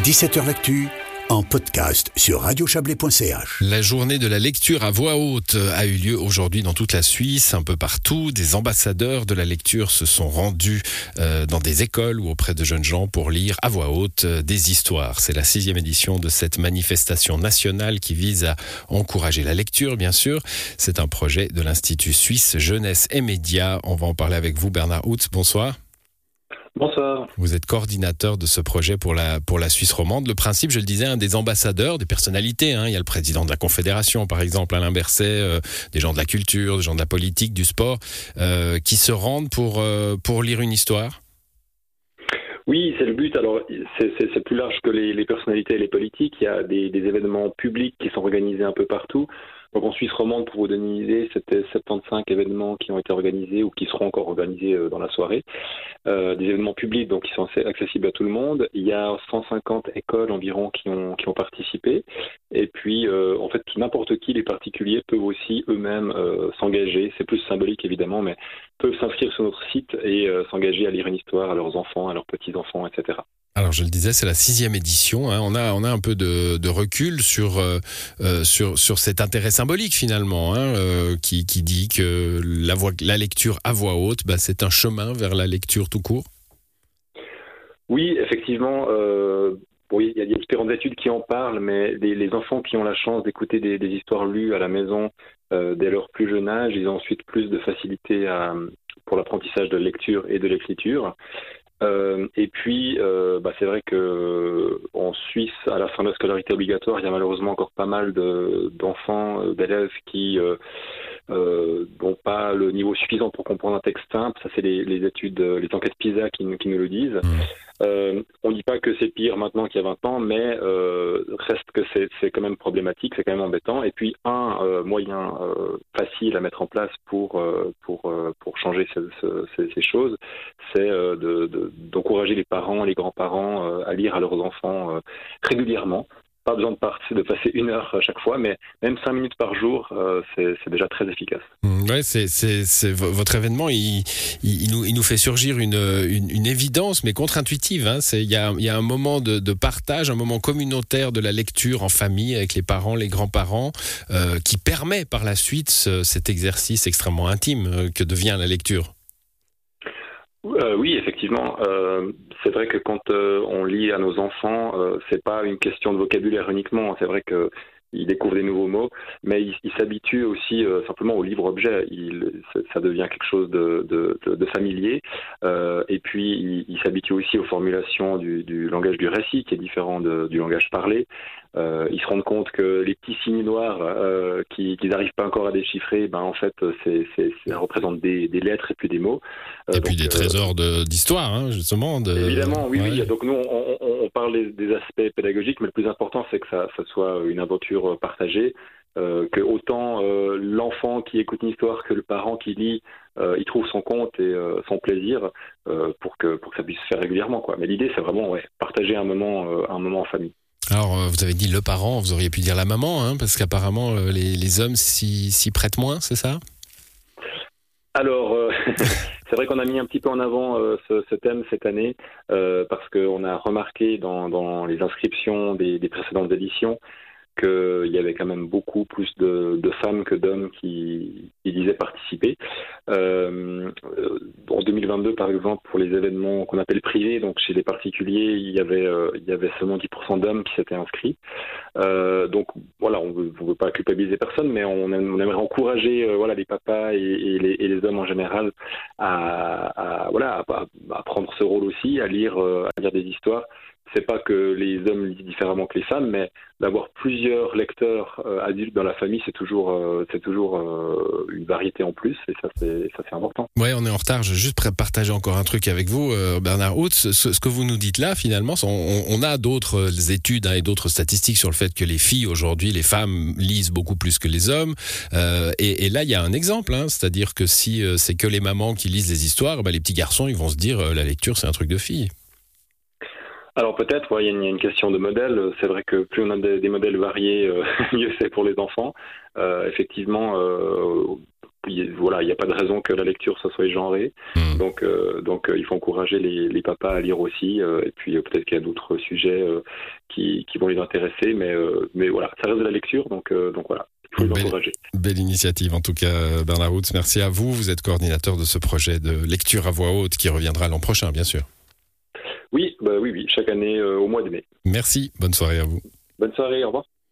17h L'actu en podcast sur radiochablais.ch. La journée de la lecture à voix haute a eu lieu aujourd'hui dans toute la Suisse, un peu partout. Des ambassadeurs de la lecture se sont rendus euh, dans des écoles ou auprès de jeunes gens pour lire à voix haute euh, des histoires. C'est la sixième édition de cette manifestation nationale qui vise à encourager la lecture, bien sûr. C'est un projet de l'Institut suisse Jeunesse et Médias. On va en parler avec vous, Bernard Houtz. Bonsoir. Bonsoir. Vous êtes coordinateur de ce projet pour la, pour la Suisse romande. Le principe, je le disais, un des ambassadeurs, des personnalités. Hein. Il y a le président de la Confédération, par exemple, Alain Berset, euh, des gens de la culture, des gens de la politique, du sport, euh, qui se rendent pour, euh, pour lire une histoire. Oui, c'est le but. Alors, c'est plus large que les, personnalités et les politiques. Il y a des, des événements publics qui sont organisés un peu partout. Donc en Suisse romande, pour vous donner une idée, c'était 75 événements qui ont été organisés ou qui seront encore organisés euh, dans la soirée. Euh, des événements publics donc qui sont accessibles à tout le monde. Il y a 150 écoles environ qui ont, qui ont participé. Et puis, euh, en fait, n'importe qui, les particuliers, peuvent aussi eux-mêmes euh, s'engager. C'est plus symbolique évidemment, mais peuvent s'inscrire sur notre site et euh, s'engager à lire une histoire à leurs enfants, à leurs petits-enfants, etc. Alors je le disais, c'est la sixième édition. Hein. On a on a un peu de, de recul sur sur sur cet intérêt symbolique finalement, hein, qui qui dit que la voix, la lecture à voix haute, bah, c'est un chemin vers la lecture tout court. Oui, effectivement. Oui, il y, a différentes études qui en parlent, mais les, enfants qui ont la chance d'écouter des, histoires lues à la maison dès leur plus jeune âge, ils ont ensuite plus de facilité pour l'apprentissage de lecture et de l'écriture. Euh, et puis, euh, bah, c'est vrai que euh, en Suisse, à la fin de la scolarité obligatoire, il y a malheureusement encore pas mal d'enfants, d'élèves qui n'ont pas le niveau suffisant pour comprendre un texte simple. Ça, c'est les, les, études, les enquêtes PISA qui, qui nous le disent. Mmh. Euh, on ne dit pas que c'est pire maintenant qu'il y a 20 ans, mais euh, reste que c'est quand même problématique, c'est quand même embêtant. Et puis un euh, moyen facile à mettre en place pour pour pour changer ces, choses, c'est d'encourager les parents, les grands-parents à lire à leurs enfants régulièrement pas besoin de, de passer une heure à chaque fois, mais même cinq minutes par jour, euh, c'est déjà très efficace. Mmh, ouais, c'est votre événement, il, nous, fait surgir une, évidence, mais contre-intuitive. Hein. Il y, a, un moment de, de, partage, un moment communautaire de la lecture en famille avec les parents, les grands-parents, euh, qui permet par la suite cet exercice extrêmement intime euh, que devient la lecture. Euh, oui, effectivement. Euh, c'est vrai que quand euh, on lit à nos enfants, c'est pas une question de vocabulaire uniquement. C'est vrai que ils découvrent des nouveaux mots, mais ils il s'habituent aussi euh, simplement au livre-objet. Ça devient quelque chose de, de, de, familier. Euh, et puis, ils il s'habituent aussi aux formulations du, du, langage du récit, qui est différent du langage parlé. Euh, ils se rendent compte que les petits signes noirs euh, qu'ils n'arrivent pas encore à déchiffrer, ben en fait, c'est, ça représente des, des, lettres et puis des mots. Et puis des trésors d'histoire, hein, justement. De... Évidemment, oui, oui. Donc nous, on, on, on parle des aspects pédagogiques, mais le plus important, c'est que ça, ça soit une aventure partagée. Euh, que autant euh, l'enfant qui écoute une histoire que le parent qui lit, euh, il trouve son compte et son plaisir pour que pour que ça puisse se faire régulièrement quoi. Mais l'idée c'est vraiment ouais, partager un moment un moment en famille. Alors, euh, vous avez dit le parent, vous auriez pu dire la maman, hein, parce qu'apparemment, euh, les, les, hommes s'y prêtent moins, c'est ça? Alors, euh, c'est vrai qu'on a mis un petit peu en avant ce, ce, thème cette année parce qu'on a remarqué dans, les inscriptions des précédentes éditions qu'il y avait quand même beaucoup plus de, femmes que d'hommes qui, disaient participer. Euh, en 2022, par exemple, pour les événements qu'on appelle privés, donc chez les particuliers, il y avait, euh, seulement 10% d'hommes qui s'étaient inscrits. Euh, donc voilà, on ne veut pas culpabiliser personne, mais on, aimerait encourager voilà, les papas et, les, hommes en général à, voilà, à, prendre ce rôle aussi, à lire, à lire des histoires c'est pas que les hommes lisent différemment que les femmes, mais d'avoir plusieurs lecteurs euh, adultes dans la famille, c'est toujours, euh, c'est toujours euh, une variété en plus, et ça c'est, ça c'est important. Ouais, on est en retard. Je vais juste partager encore un truc avec vous, Bernard Haute. Ce, que vous nous dites là, finalement, on, a d'autres études hein, et d'autres statistiques sur le fait que les filles aujourd'hui, les femmes lisent beaucoup plus que les hommes. Et, et, là, il y a un exemple, hein, c'est-à-dire que si c'est que les mamans qui lisent les histoires, bah, les petits garçons, ils vont se dire la lecture, c'est un truc de fille. Alors peut-être, ouais, il y, a une question de modèle. C'est vrai que plus on a des, des modèles variés, euh, mieux c'est pour les enfants. Euh, effectivement, euh, voilà, il n'y a pas de raison que la lecture ça soit genrée. Hmm. Donc, donc il faut encourager les, les, papas à lire aussi. et puis peut-être qu'il y a d'autres sujets qui, qui, vont les intéresser, mais, mais voilà, ça reste de la lecture, donc, donc voilà. Il faut les encourager. Belle initiative en tout cas, Bernard Routz. Merci à vous. Vous êtes coordinateur de ce projet de lecture à voix haute qui reviendra l'an prochain, bien sûr. Oui, bah oui, oui, chaque année au mois de mai. Merci. Bonne soirée à vous. Bonne soirée. Au revoir.